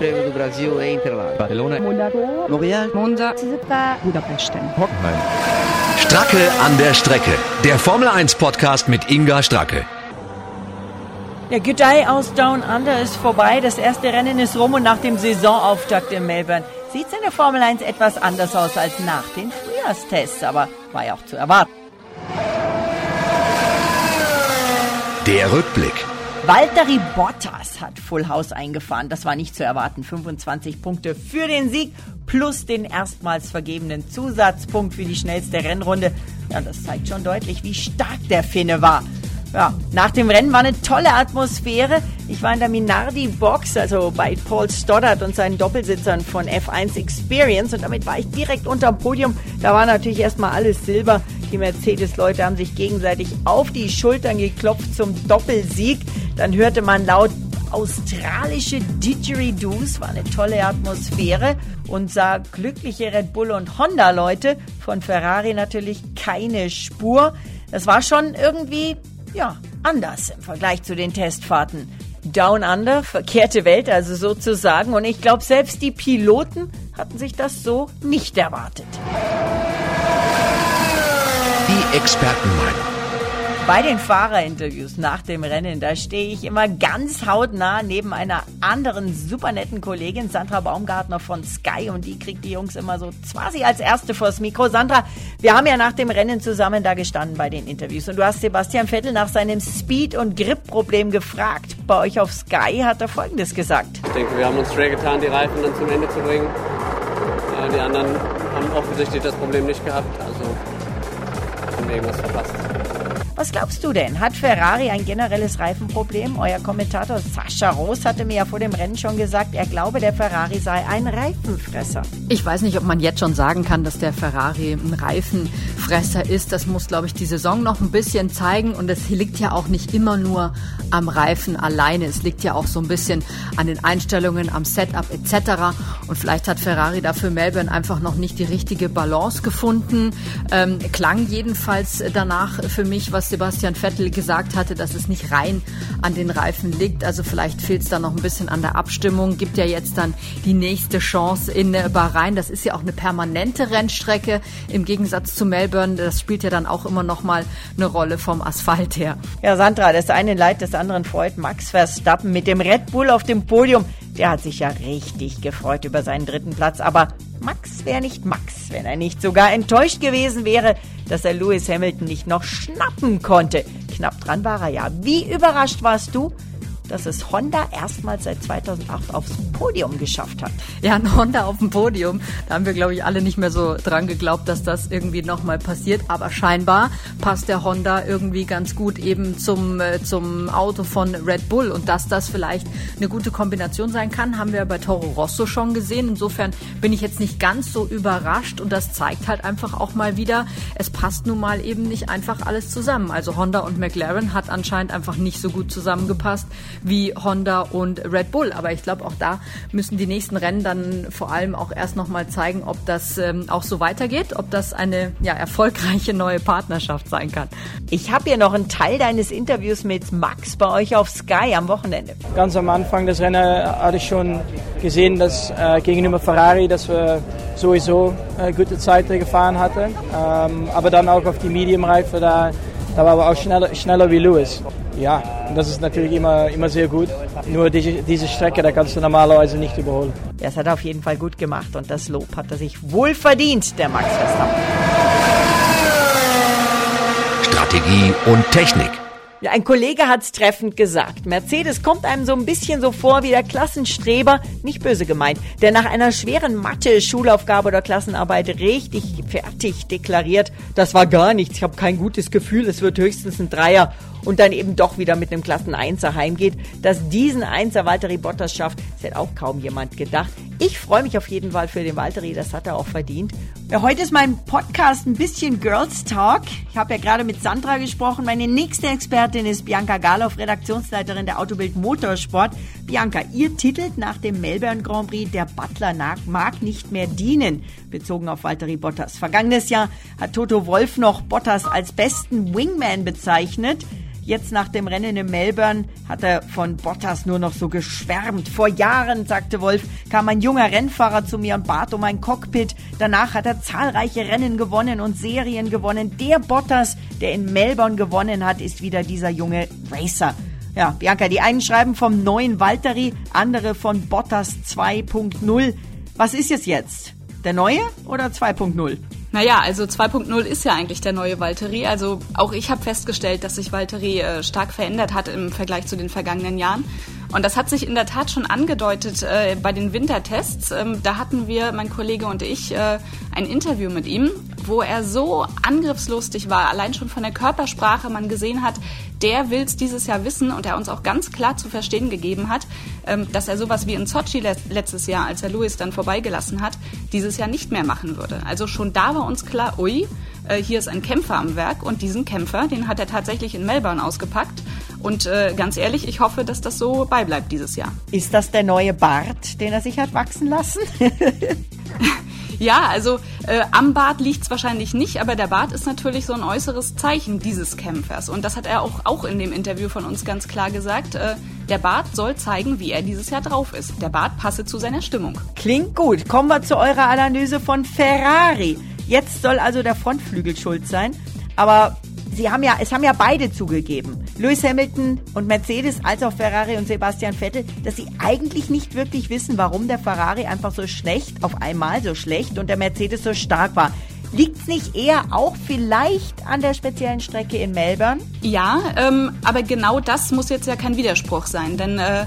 Prêmio do Brasil em Interlagos. Barcelona, Montreal, Monza, Budapest. Hockenheim. Stracke an der Strecke. Der Formel 1 Podcast mit Inga Stracke. Der Good Day aus Down Under ist vorbei. Das erste Rennen ist rum und nach dem Saisonauftakt in Melbourne sieht es in der Formel 1 etwas anders aus als nach den Frühjahrstests, aber war ja auch zu erwarten. Der Rückblick. Valtteri Bottas hat Full House eingefahren. Das war nicht zu erwarten. 25 Punkte für den Sieg plus den erstmals vergebenen Zusatzpunkt für die schnellste Rennrunde. Ja, das zeigt schon deutlich, wie stark der Finne war. Ja, nach dem Rennen war eine tolle Atmosphäre. Ich war in der Minardi Box, also bei Paul Stoddard und seinen Doppelsitzern von F1 Experience und damit war ich direkt unterm Podium. Da war natürlich erstmal alles Silber. Die Mercedes-Leute haben sich gegenseitig auf die Schultern geklopft zum Doppelsieg. Dann hörte man laut australische Didgeridoos, war eine tolle Atmosphäre und sah glückliche Red Bull und Honda Leute, von Ferrari natürlich keine Spur. Das war schon irgendwie, ja, anders im Vergleich zu den Testfahrten. Down Under, verkehrte Welt also sozusagen und ich glaube selbst die Piloten hatten sich das so nicht erwartet. Expertenmeinung. Bei den Fahrerinterviews nach dem Rennen, da stehe ich immer ganz hautnah neben einer anderen super netten Kollegin, Sandra Baumgartner von Sky, und die kriegt die Jungs immer so quasi als erste vors Mikro. Sandra, wir haben ja nach dem Rennen zusammen da gestanden bei den Interviews und du hast Sebastian Vettel nach seinem Speed- und Grip-Problem gefragt. Bei euch auf Sky hat er Folgendes gesagt. Ich denke, wir haben uns schwer getan, die Reifen dann zum Ende zu bringen. Äh, Die anderen haben offensichtlich das Problem nicht gehabt, also haben wir irgendwas verpasst. Was glaubst du denn? Hat Ferrari ein generelles Reifenproblem? Euer Kommentator Sascha Roos hatte mir ja vor dem Rennen schon gesagt, er glaube, der Ferrari sei ein Reifenfresser. Ich weiß nicht, ob man jetzt schon sagen kann, dass der Ferrari ein Reifenfresser ist. Das muss, glaube ich, die Saison noch ein bisschen zeigen. Und es liegt ja auch nicht immer nur am Reifen alleine. Es liegt ja auch so ein bisschen an den Einstellungen, am Setup etc. Und vielleicht hat Ferrari dafür Melbourne einfach noch nicht die richtige Balance gefunden. Ähm, klang jedenfalls danach für mich, was Sebastian Vettel gesagt hatte, dass es nicht rein an den Reifen liegt. Also vielleicht fehlt es da noch ein bisschen an der Abstimmung. Gibt ja jetzt dann die nächste Chance in äh, Bahrain. Das ist ja auch eine permanente Rennstrecke im Gegensatz zu Melbourne. Das spielt ja dann auch immer noch mal eine Rolle vom Asphalt her. Ja, Sandra, das eine Leid des anderen freut. Max Verstappen mit dem Red Bull auf dem Podium. Der hat sich ja richtig gefreut über seinen dritten Platz. Aber Max wäre nicht Max, wenn er nicht sogar enttäuscht gewesen wäre, dass er Lewis Hamilton nicht noch schnappen konnte. Knapp dran war er ja. Wie überrascht warst du, dass es Honda erstmals seit 2008 aufs Podium geschafft hat? Ja, ein Honda auf dem Podium. Da haben wir, glaube ich, alle nicht mehr so dran geglaubt, dass das irgendwie nochmal passiert. Aber scheinbar passt der Honda irgendwie ganz gut eben zum, äh, zum Auto von Red Bull. Und dass das vielleicht eine gute Kombination sein kann, haben wir bei Toro Rosso schon gesehen. Insofern bin ich jetzt nicht ganz so überrascht. Und das zeigt halt einfach auch mal wieder, es passt nun mal eben nicht einfach alles zusammen. Also Honda und McLaren hat anscheinend einfach nicht so gut zusammengepasst wie Honda und Red Bull. Aber ich glaube, auch da müssen die nächsten Rennen dann vor allem auch erst nochmal zeigen, ob das ähm, auch so weitergeht, ob das eine ja, erfolgreiche neue Partnerschaft sein kann. Ich habe hier noch einen Teil deines Interviews mit Max bei euch auf Sky am Wochenende. Ganz am Anfang des Rennens hatte ich schon gesehen, dass äh, gegenüber Ferrari, dass wir sowieso äh, gute Zeiten gefahren hatten. Ähm, aber dann auch auf die Medium-Reife, da, da waren wir auch schneller, schneller wie Lewis. Ja, und das ist natürlich immer, immer sehr gut. Nur diese, diese Strecke, da kannst du normalerweise nicht überholen. Das hat er auf jeden Fall gut gemacht und das Lob hat er sich wohl verdient, der Max Verstappen. Strategie und Technik. Ja, ein Kollege hat's treffend gesagt. Mercedes kommt einem so ein bisschen so vor wie der Klassenstreber, nicht böse gemeint, der nach einer schweren Mathe-Schulaufgabe oder Klassenarbeit richtig fertig deklariert, das war gar nichts, ich habe kein gutes Gefühl, es wird höchstens ein Dreier und dann eben doch wieder mit einem Klassen-Einser heimgeht. Dass diesen Einser Valtteri Bottas schafft, das hätte auch kaum jemand gedacht. Ich freue mich auf jeden Fall für den Valtteri, das hat er auch verdient. Ja, heute ist mein Podcast ein bisschen Girls Talk. Ich habe ja gerade mit Sandra gesprochen. Meine nächste Expertin ist Bianca Galoff, Redaktionsleiterin der Autobild Motorsport. Bianca, ihr titelt nach dem Melbourne Grand Prix Der Butler mag nicht mehr dienen, bezogen auf Valtteri Bottas. Vergangenes Jahr hat Toto Wolf noch Bottas als besten Wingman bezeichnet. Jetzt nach dem Rennen in Melbourne hat er von Bottas nur noch so geschwärmt. Vor Jahren, sagte Wolf, kam ein junger Rennfahrer zu mir und bat um ein Cockpit. Danach hat er zahlreiche Rennen gewonnen und Serien gewonnen. Der Bottas, der in Melbourne gewonnen hat, ist wieder dieser junge Racer. Ja, Bianca, die einen schreiben vom neuen Valtteri, andere von Bottas 2.0. Was ist es jetzt? Der neue oder 2.0? Naja, also 2.0 ist ja eigentlich der neue Valtteri. Also auch ich habe festgestellt, dass sich Valtteri äh, stark verändert hat im Vergleich zu den vergangenen Jahren. Und das hat sich in der Tat schon angedeutet äh, bei den Wintertests. Ähm, da hatten wir, mein Kollege und ich, äh, ein Interview mit ihm, wo er so angriffslustig war, allein schon von der Körpersprache man gesehen hat, der will es dieses Jahr wissen und er uns auch ganz klar zu verstehen gegeben hat, ähm, dass er sowas wie in Sochi letztes Jahr, als er Louis dann vorbeigelassen hat, dieses Jahr nicht mehr machen würde. Also schon da war uns klar, ui, äh, hier ist ein Kämpfer am Werk und diesen Kämpfer, den hat er tatsächlich in Melbourne ausgepackt. Und äh, ganz ehrlich, ich hoffe, dass das so beibleibt dieses Jahr. Ist das der neue Bart, den er sich hat wachsen lassen? Ja, also äh, am Bart liegt's wahrscheinlich nicht, aber der Bart ist natürlich so ein äußeres Zeichen dieses Kämpfers. Und das hat er auch, auch in dem Interview von uns ganz klar gesagt. Äh, der Bart soll zeigen, wie er dieses Jahr drauf ist. Der Bart passe zu seiner Stimmung. Klingt gut. Kommen wir zu eurer Analyse von Ferrari. Jetzt soll also der Frontflügel schuld sein. Aber sie haben ja, es haben ja beide zugegeben, Lewis Hamilton und Mercedes, als auch Ferrari und Sebastian Vettel, dass sie eigentlich nicht wirklich wissen, warum der Ferrari einfach so schlecht, auf einmal so schlecht und der Mercedes so stark war. Liegt es nicht eher auch vielleicht an der speziellen Strecke in Melbourne? Ja, ähm, aber genau das muss jetzt ja kein Widerspruch sein, denn äh,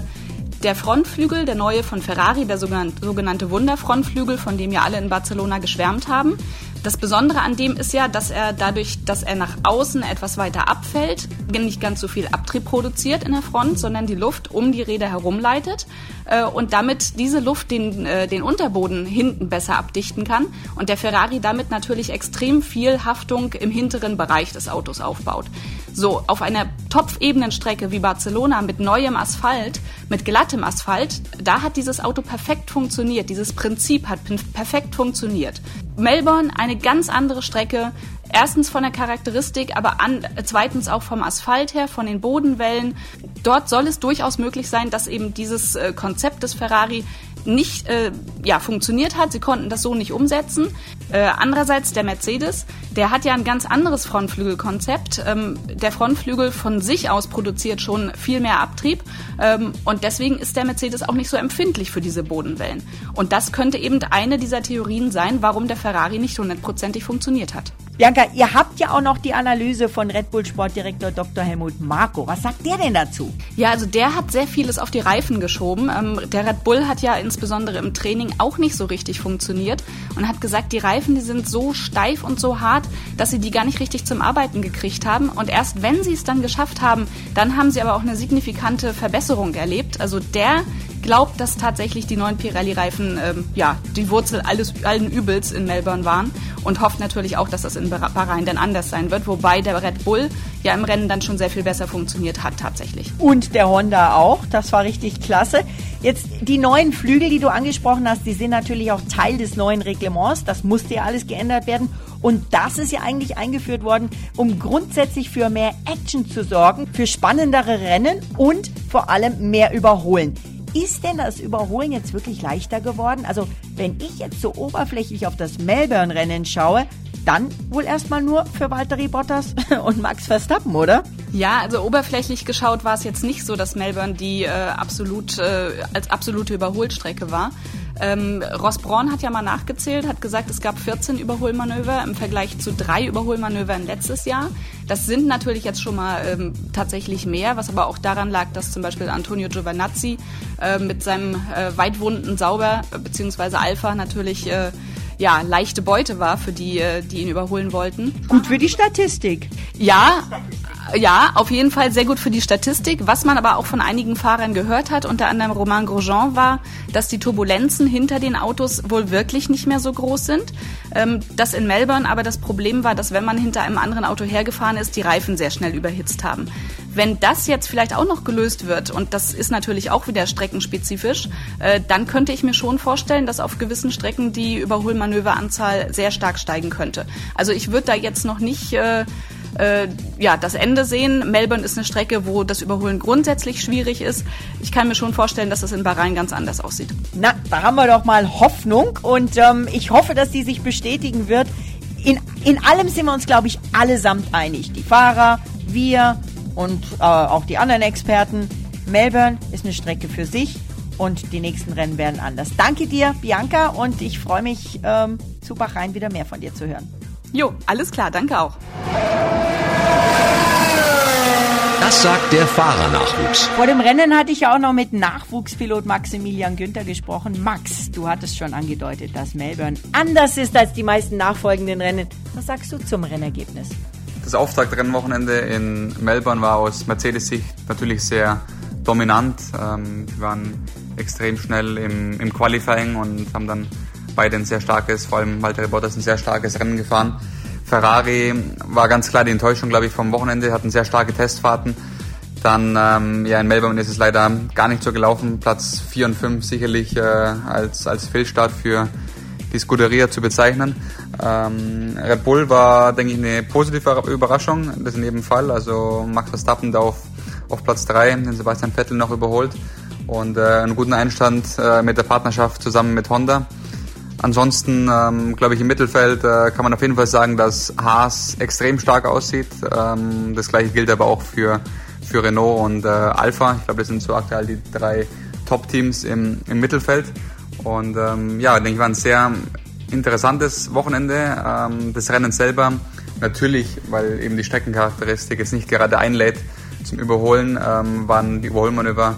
der Frontflügel, der neue von Ferrari, der sogenannte Wunderfrontflügel, von dem ja alle in Barcelona geschwärmt haben, das Besondere an dem ist ja, dass er dadurch, dass er nach außen etwas weiter abfällt, nicht ganz so viel Abtrieb produziert in der Front, sondern die Luft um die Räder herumleitet äh, und damit diese Luft den, äh, den Unterboden hinten besser abdichten kann und der Ferrari damit natürlich extrem viel Haftung im hinteren Bereich des Autos aufbaut. So, auf einer Topfebenenstrecke wie Barcelona mit neuem Asphalt, mit glattem Asphalt, da hat dieses Auto perfekt funktioniert. Dieses Prinzip hat perfekt funktioniert. Melbourne, eine ganz andere Strecke. Erstens von der Charakteristik, aber an, zweitens auch vom Asphalt her, von den Bodenwellen. Dort soll es durchaus möglich sein, dass eben dieses äh, Konzept des Ferrari nicht äh, ja, funktioniert hat. Sie konnten das so nicht umsetzen. Äh, andererseits der Mercedes, der hat ja ein ganz anderes Frontflügelkonzept. Ähm, der Frontflügel von sich aus produziert schon viel mehr Abtrieb ähm, und deswegen ist der Mercedes auch nicht so empfindlich für diese Bodenwellen. Und das könnte eben eine dieser Theorien sein, warum der Ferrari nicht hundertprozentig funktioniert hat. Bianca, ihr habt ja auch noch die Analyse von Red Bull Sportdirektor Dr. Helmut Marko. Was sagt der denn dazu? Ja, also der hat sehr vieles auf die Reifen geschoben. Ähm, der Red Bull hat ja insbesondere im Training auch nicht so richtig funktioniert und hat gesagt, die Reifen, die sind so steif und so hart, dass sie die gar nicht richtig zum Arbeiten gekriegt haben. Und erst wenn sie es dann geschafft haben, dann haben sie aber auch eine signifikante Verbesserung erlebt. Also der glaubt, dass tatsächlich die neuen Pirelli-Reifen ähm, ja, die Wurzel alles, allen Übels in Melbourne waren und hofft natürlich auch, dass das in Bahrain dann anders sein wird, wobei der Red Bull ja im Rennen dann schon sehr viel besser funktioniert hat tatsächlich. Und der Honda auch, das war richtig klasse. Jetzt die neuen Flügel, die du angesprochen hast, die sind natürlich auch Teil des neuen Reglements, das musste ja alles geändert werden und das ist ja eigentlich eingeführt worden, um grundsätzlich für mehr Action zu sorgen, für spannendere Rennen und vor allem mehr Überholen. Ist denn das Überholen jetzt wirklich leichter geworden? Also, wenn ich jetzt so oberflächlich auf das Melbourne-Rennen schaue, dann wohl erstmal nur für Valtteri Bottas und Max Verstappen, oder? Ja, also oberflächlich geschaut war es jetzt nicht so, dass Melbourne die äh, absolut äh, als absolute Überholstrecke war. Ähm, Ross Braun hat ja mal nachgezählt, hat gesagt, es gab 14 Überholmanöver im Vergleich zu drei Überholmanövern letztes Jahr. Das sind natürlich jetzt schon mal ähm, tatsächlich mehr, was aber auch daran lag, dass zum Beispiel Antonio Giovanazzi äh, mit seinem äh, weitwunden Sauber bzw. Alpha natürlich äh, ja, leichte Beute war für die, äh, die ihn überholen wollten. Gut für die Statistik. Ja, ja, auf jeden Fall sehr gut für die Statistik. Was man aber auch von einigen Fahrern gehört hat, unter anderem Romain Grosjean, war, dass die Turbulenzen hinter den Autos wohl wirklich nicht mehr so groß sind. Ähm, das in Melbourne aber das Problem war, dass wenn man hinter einem anderen Auto hergefahren ist, die Reifen sehr schnell überhitzt haben. Wenn das jetzt vielleicht auch noch gelöst wird, und das ist natürlich auch wieder streckenspezifisch, äh, dann könnte ich mir schon vorstellen, dass auf gewissen Strecken die Überholmanöveranzahl sehr stark steigen könnte. Also ich würde da jetzt noch nicht äh, äh, ja, das Ende sehen. Melbourne ist eine Strecke, wo das Überholen grundsätzlich schwierig ist. Ich kann mir schon vorstellen, dass das in Bahrain ganz anders aussieht. Na, da haben wir doch mal Hoffnung und ähm, ich hoffe, dass die sich bestätigen wird. In, in allem sind wir uns, glaube ich, allesamt einig. Die Fahrer, wir und äh, auch die anderen Experten. Melbourne ist eine Strecke für sich und die nächsten Rennen werden anders. Danke dir, Bianca, und ich freue mich, ähm, zu Bahrain wieder mehr von dir zu hören. Jo, alles klar, danke auch. Das sagt der Fahrernachwuchs. Vor dem Rennen hatte ich ja auch noch mit Nachwuchspilot Maximilian Günther gesprochen. Max, du hattest schon angedeutet, dass Melbourne anders ist als die meisten nachfolgenden Rennen. Was sagst du zum Rennergebnis? Das Auftaktrennwochenende in Melbourne war aus Mercedes-Sicht natürlich sehr dominant. Ähm, wir waren extrem schnell im, im Qualifying und haben dann beide ein sehr starkes, vor allem Walter Bottas ein sehr starkes Rennen gefahren. Ferrari war ganz klar die Enttäuschung, glaube ich, vom Wochenende, hatten sehr starke Testfahrten. Dann ähm, ja, in Melbourne ist es leider gar nicht so gelaufen. Platz 4 und 5 sicherlich äh, als, als Fehlstart für die Scuderia zu bezeichnen. Ähm, Red Bull war, denke ich, eine positive Überraschung, das in jedem Fall. Also Max Verstappen da auf, auf Platz 3, den Sebastian Vettel noch überholt und äh, einen guten Einstand äh, mit der Partnerschaft zusammen mit Honda. Ansonsten, ähm, glaube ich, im Mittelfeld äh, kann man auf jeden Fall sagen, dass Haas extrem stark aussieht. Ähm, das gleiche gilt aber auch für, für Renault und äh, Alpha. Ich glaube, das sind so aktuell die drei Top-Teams im, im Mittelfeld. Und ähm, ja, denke ich, war ein sehr interessantes Wochenende. Ähm, das Rennen selber natürlich, weil eben die Streckencharakteristik jetzt nicht gerade einlädt zum Überholen, ähm, waren die Überholmanöver,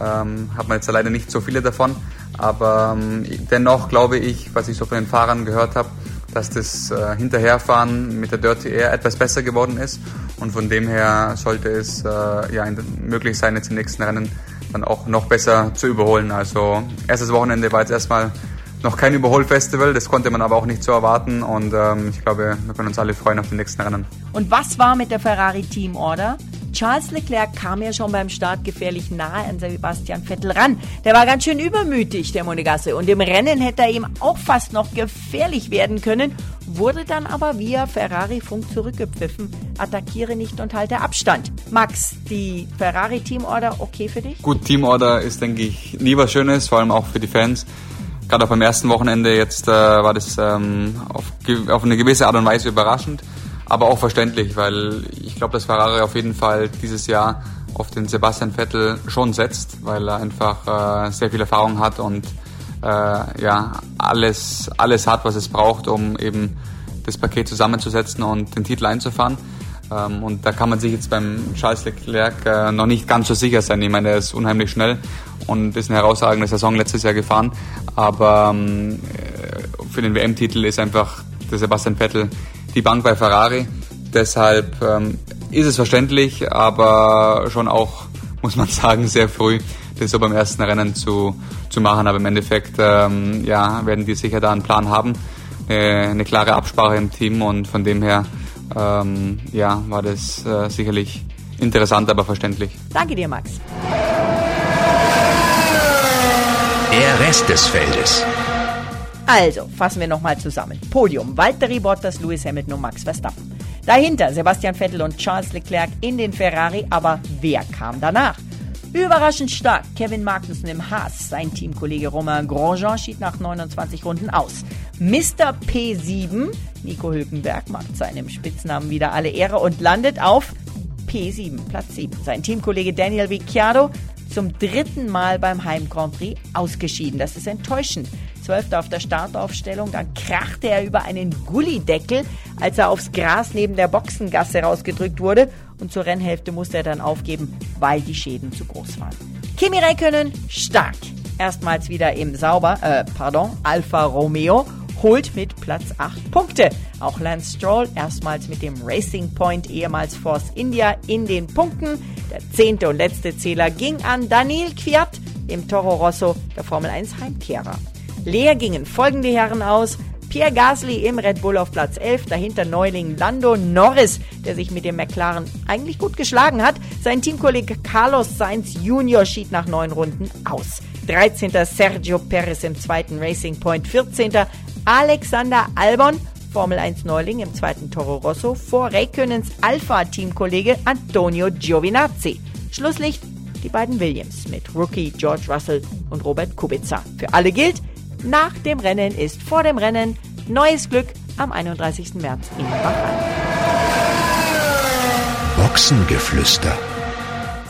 ähm, hat man jetzt leider nicht so viele davon. Aber ähm, dennoch glaube ich, was ich so von den Fahrern gehört habe, dass das äh, Hinterherfahren mit der Dirty Air etwas besser geworden ist. Und von dem her sollte es äh, ja möglich sein, jetzt im nächsten Rennen dann auch noch besser zu überholen. Also erstes Wochenende war jetzt erstmal noch kein Überholfestival, das konnte man aber auch nicht so erwarten und ähm, ich glaube, wir können uns alle freuen auf die nächsten Rennen. Und was war mit der Ferrari Team Order? Charles Leclerc kam ja schon beim Start gefährlich nahe an Sebastian Vettel ran. Der war ganz schön übermütig, der Monegasse. Und im Rennen hätte er ihm auch fast noch gefährlich werden können, wurde dann aber via Ferrari-Funk zurückgepfiffen. Attackiere nicht und halte Abstand. Max, die Ferrari-Teamorder okay für dich? Gut, Teamorder ist, denke ich, nie was Schönes, vor allem auch für die Fans. Gerade auch beim ersten Wochenende jetzt äh, war das ähm, auf, auf eine gewisse Art und Weise überraschend aber auch verständlich, weil ich glaube, dass Ferrari auf jeden Fall dieses Jahr auf den Sebastian Vettel schon setzt, weil er einfach äh, sehr viel Erfahrung hat und äh, ja alles alles hat, was es braucht, um eben das Paket zusammenzusetzen und den Titel einzufahren. Ähm, und da kann man sich jetzt beim Charles Leclerc äh, noch nicht ganz so sicher sein. Ich meine, er ist unheimlich schnell und ist eine herausragende Saison letztes Jahr gefahren. Aber ähm, für den WM-Titel ist einfach der Sebastian Vettel die Bank bei Ferrari. Deshalb ähm, ist es verständlich, aber schon auch, muss man sagen, sehr früh, das so beim ersten Rennen zu, zu machen. Aber im Endeffekt ähm, ja, werden die sicher da einen Plan haben, äh, eine klare Absprache im Team und von dem her ähm, ja, war das äh, sicherlich interessant, aber verständlich. Danke dir, Max. Der Rest des Feldes. Also, fassen wir nochmal zusammen. Podium, Valtteri Bottas, Lewis Hamilton und Max Verstappen. Dahinter Sebastian Vettel und Charles Leclerc in den Ferrari, aber wer kam danach? Überraschend stark Kevin Magnussen im Haas. Sein Teamkollege Romain Grosjean schied nach 29 Runden aus. Mr. P7, Nico Hülkenberg, macht seinem Spitznamen wieder alle Ehre und landet auf P7, Platz 7. Sein Teamkollege Daniel Ricciardo zum dritten Mal beim Heim Grand Prix ausgeschieden. Das ist enttäuschend. Zwölfter auf der Startaufstellung, dann krachte er über einen Gullideckel, als er aufs Gras neben der Boxengasse rausgedrückt wurde und zur Rennhälfte musste er dann aufgeben, weil die Schäden zu groß waren. Kimi Räikkönen stark. Erstmals wieder im Sauber, äh, pardon, Alfa Romeo holt mit Platz 8 Punkte. Auch Lance Stroll erstmals mit dem Racing Point, ehemals Force India, in den Punkten. Der zehnte und letzte Zähler ging an Daniel Kwiat, dem Toro Rosso, der Formel 1 Heimkehrer. Leer gingen folgende Herren aus. Pierre Gasly im Red Bull auf Platz 11, dahinter Neuling Lando Norris, der sich mit dem McLaren eigentlich gut geschlagen hat. Sein Teamkollege Carlos Sainz Jr. schied nach neun Runden aus. 13. Sergio Perez im zweiten Racing Point, 14. Alexander Albon Formel 1 Neuling im zweiten Toro Rosso vor Raikönens Alpha-Teamkollege Antonio Giovinazzi. Schlusslicht die beiden Williams mit Rookie George Russell und Robert Kubica. Für alle gilt, nach dem Rennen ist vor dem Rennen neues Glück am 31. März in Bahrain. Boxengeflüster.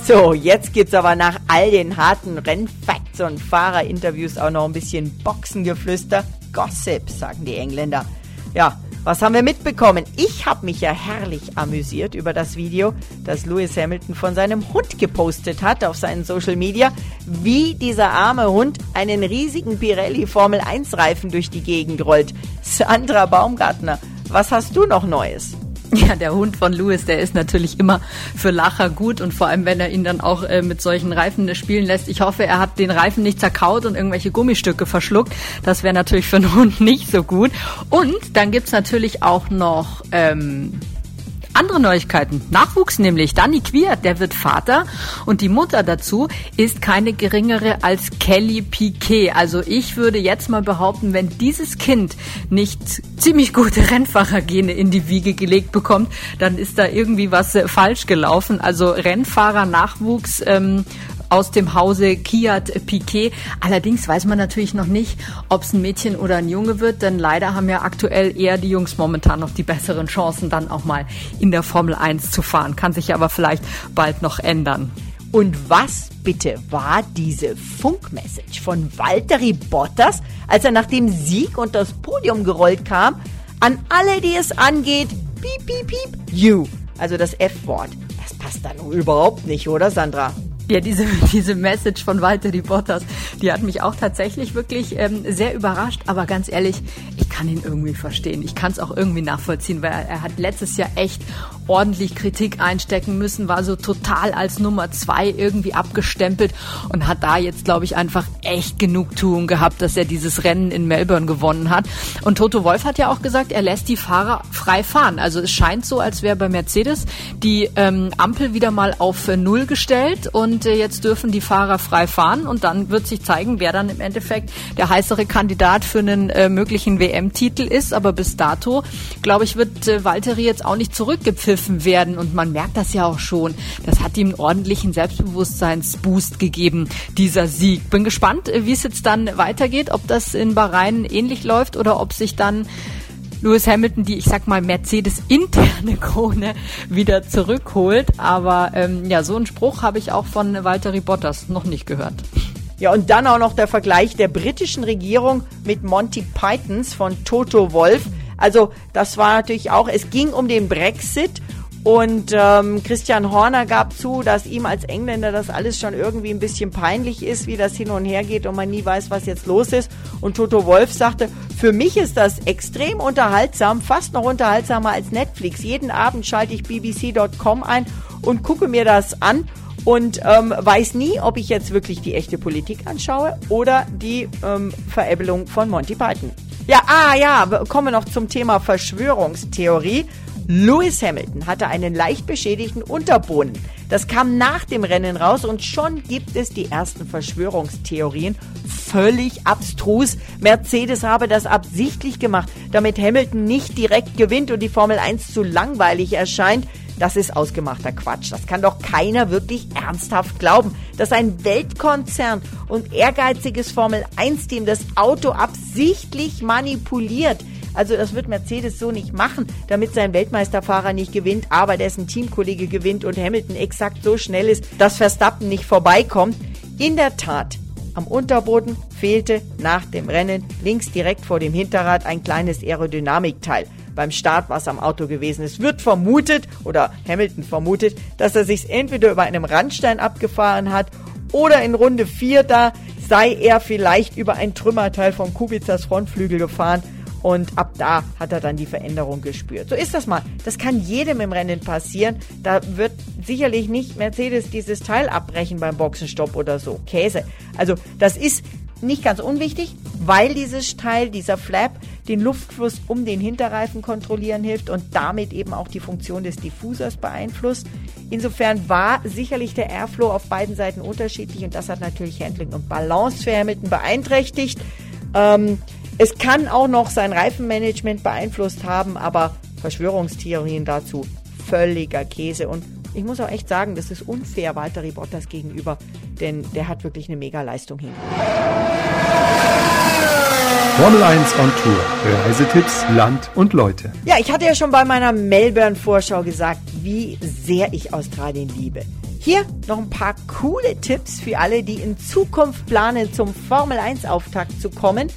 So, jetzt gibt's aber nach all den harten Rennfacts und Fahrerinterviews auch noch ein bisschen Boxengeflüster. Gossip, sagen die Engländer. Ja, was haben wir mitbekommen? Ich habe mich ja herrlich amüsiert über das Video, das Lewis Hamilton von seinem Hund gepostet hat auf seinen Social Media, wie dieser arme Hund einen riesigen Pirelli Formel 1 Reifen durch die Gegend rollt. Sandra Baumgartner, was hast du noch Neues? Ja, der Hund von Louis, der ist natürlich immer für Lacher gut und vor allem, wenn er ihn dann auch äh, mit solchen Reifen spielen lässt. Ich hoffe, er hat den Reifen nicht zerkaut und irgendwelche Gummistücke verschluckt. Das wäre natürlich für einen Hund nicht so gut. Und dann gibt's natürlich auch noch ähm, andere Neuigkeiten. Nachwuchs nämlich. Danny Quiert, der wird Vater und die Mutter dazu ist keine geringere als Kelly Piquet. Also ich würde jetzt mal behaupten, wenn dieses Kind nicht ziemlich gute Rennfahrergene in die Wiege gelegt bekommt, dann ist da irgendwie was äh, falsch gelaufen. Also Rennfahrer Nachwuchs ähm, aus dem Hause Kiat Piquet. Allerdings weiß man natürlich noch nicht, ob es ein Mädchen oder ein Junge wird, denn leider haben ja aktuell eher die Jungs momentan noch die besseren Chancen, dann auch mal in der Formel 1 zu fahren. Kann sich aber vielleicht bald noch ändern. Und was bitte war diese Funkmessage von Valtteri Bottas, als er nach dem Sieg und das Podium gerollt kam, an alle, die es angeht, piep, piep, piep, you. Also das F-Wort. Das passt da nun überhaupt nicht, oder Sandra? Ja, diese, diese Message von Walter Bottas, die hat mich auch tatsächlich wirklich ähm, sehr überrascht. Aber ganz ehrlich, ich kann ihn irgendwie verstehen. Ich kann es auch irgendwie nachvollziehen, weil er, hat letztes Jahr echt ordentlich Kritik einstecken müssen, war so total als Nummer zwei irgendwie abgestempelt und hat da jetzt, glaube ich, einfach echt Genugtuung gehabt, dass er dieses Rennen in Melbourne gewonnen hat. Und Toto Wolf hat ja auch gesagt, er lässt die Fahrer frei fahren. Also es scheint so, als wäre bei Mercedes die ähm, Ampel wieder mal auf Null gestellt und und äh, jetzt dürfen die Fahrer frei fahren und dann wird sich zeigen, wer dann im Endeffekt der heißere Kandidat für einen äh, möglichen WM-Titel ist. Aber bis dato, glaube ich, wird äh, Valtteri jetzt auch nicht zurückgepfiffen werden und man merkt das ja auch schon. Das hat ihm einen ordentlichen Selbstbewusstseinsboost gegeben, dieser Sieg. Bin gespannt, äh, wie es jetzt dann weitergeht, ob das in Bahrain ähnlich läuft oder ob sich dann Lewis Hamilton die, ich sag mal, Mercedes-interne Krone wieder zurückholt. Aber ähm, ja, so einen Spruch habe ich auch von Valtteri Bottas noch nicht gehört. Ja, und dann auch noch der Vergleich der britischen Regierung mit Monty Pythons von Toto Wolf. Also das war natürlich auch, es ging um den Brexit und ähm, Christian Horner gab zu, dass ihm als Engländer das alles schon irgendwie ein bisschen peinlich ist, wie das hin und her geht und man nie weiß, was jetzt los ist. Und Toto Wolf sagte, für mich ist das extrem unterhaltsam, fast noch unterhaltsamer als Netflix. Jeden Abend schalte ich bbc.com ein und gucke mir das an und ähm, weiß nie, ob ich jetzt wirklich die echte Politik anschaue oder die ähm, Veräppelung von Monty Python. Ja, ah ja, kommen wir noch zum Thema Verschwörungstheorie. Lewis Hamilton hatte einen leicht beschädigten Unterboden. Das kam nach dem Rennen raus und schon gibt es die ersten Verschwörungstheorien. Völlig abstrus. Mercedes habe das absichtlich gemacht, damit Hamilton nicht direkt gewinnt und die Formel 1 zu langweilig erscheint. Das ist ausgemachter Quatsch. Das kann doch keiner wirklich ernsthaft glauben, dass ein Weltkonzern und ehrgeiziges Formel 1-Team das Auto absichtlich manipuliert. Also das wird Mercedes so nicht machen, damit sein Weltmeisterfahrer nicht gewinnt, aber dessen Teamkollege gewinnt und Hamilton exakt so schnell ist, dass Verstappen nicht vorbeikommt. In der Tat, am Unterboden fehlte nach dem Rennen links direkt vor dem Hinterrad ein kleines Aerodynamikteil. Beim Start war es am Auto gewesen. Es wird vermutet, oder Hamilton vermutet, dass er sich entweder über einem Randstein abgefahren hat oder in Runde 4 da sei er vielleicht über ein Trümmerteil von Kubicas Frontflügel gefahren und ab da hat er dann die Veränderung gespürt. So ist das mal. Das kann jedem im Rennen passieren. Da wird sicherlich nicht Mercedes dieses Teil abbrechen beim Boxenstopp oder so. Käse. Also das ist nicht ganz unwichtig, weil dieses Teil, dieser Flap, den Luftfluss um den Hinterreifen kontrollieren hilft und damit eben auch die Funktion des Diffusers beeinflusst. Insofern war sicherlich der Airflow auf beiden Seiten unterschiedlich und das hat natürlich Handling und Balance für Hamilton beeinträchtigt. Ähm, Es kann auch noch sein Reifenmanagement beeinflusst haben, aber Verschwörungstheorien dazu völliger Käse. Und ich muss auch echt sagen, das ist unfair Valtteri Bottas gegenüber, denn der hat wirklich eine Mega-Leistung hingelegt. Formel 1 on Tour. Reisetipps, Land und Leute. Ja, ich hatte ja schon bei meiner Melbourne-Vorschau gesagt, wie sehr ich Australien liebe. Hier noch ein paar coole Tipps für alle, die in Zukunft planen, zum Formel 1-Auftakt zu kommen.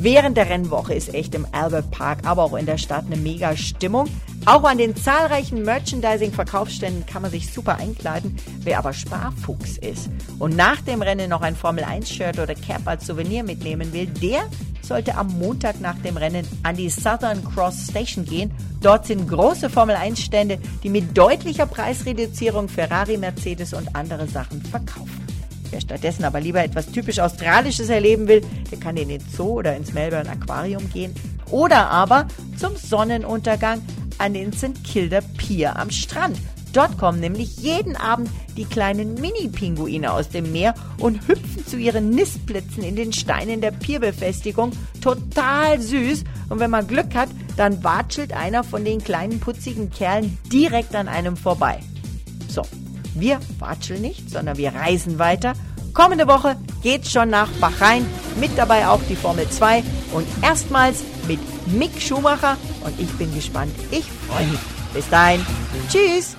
Während der Rennwoche ist echt im Albert Park, aber auch in der Stadt eine mega Stimmung. Auch an den zahlreichen Merchandising-Verkaufsständen kann man sich super einkleiden. Wer aber Sparfuchs ist und nach dem Rennen noch ein Formel-1-Shirt oder Cap als Souvenir mitnehmen will, der sollte am Montag nach dem Rennen an die Southern Cross Station gehen. Dort sind große Formel-1-Stände, die mit deutlicher Preisreduzierung Ferrari, Mercedes und andere Sachen verkaufen. Wer stattdessen aber lieber etwas typisch Australisches erleben will, der kann in den Zoo oder ins Melbourne Aquarium gehen. Oder aber zum Sonnenuntergang an den St. Kilda Pier am Strand. Dort kommen nämlich jeden Abend die kleinen Mini-Pinguine aus dem Meer und hüpfen zu ihren Nistplätzen in den Steinen der Pierbefestigung. Total süß. Und wenn man Glück hat, dann watschelt einer von den kleinen putzigen Kerlen direkt an einem vorbei. So, wir watscheln nicht, sondern wir reisen weiter. Kommende Woche geht's schon nach Bahrain, mit dabei auch die Formel 2 und erstmals mit Mick Schumacher und ich bin gespannt. Ich freue mich. Bis dahin. Tschüss.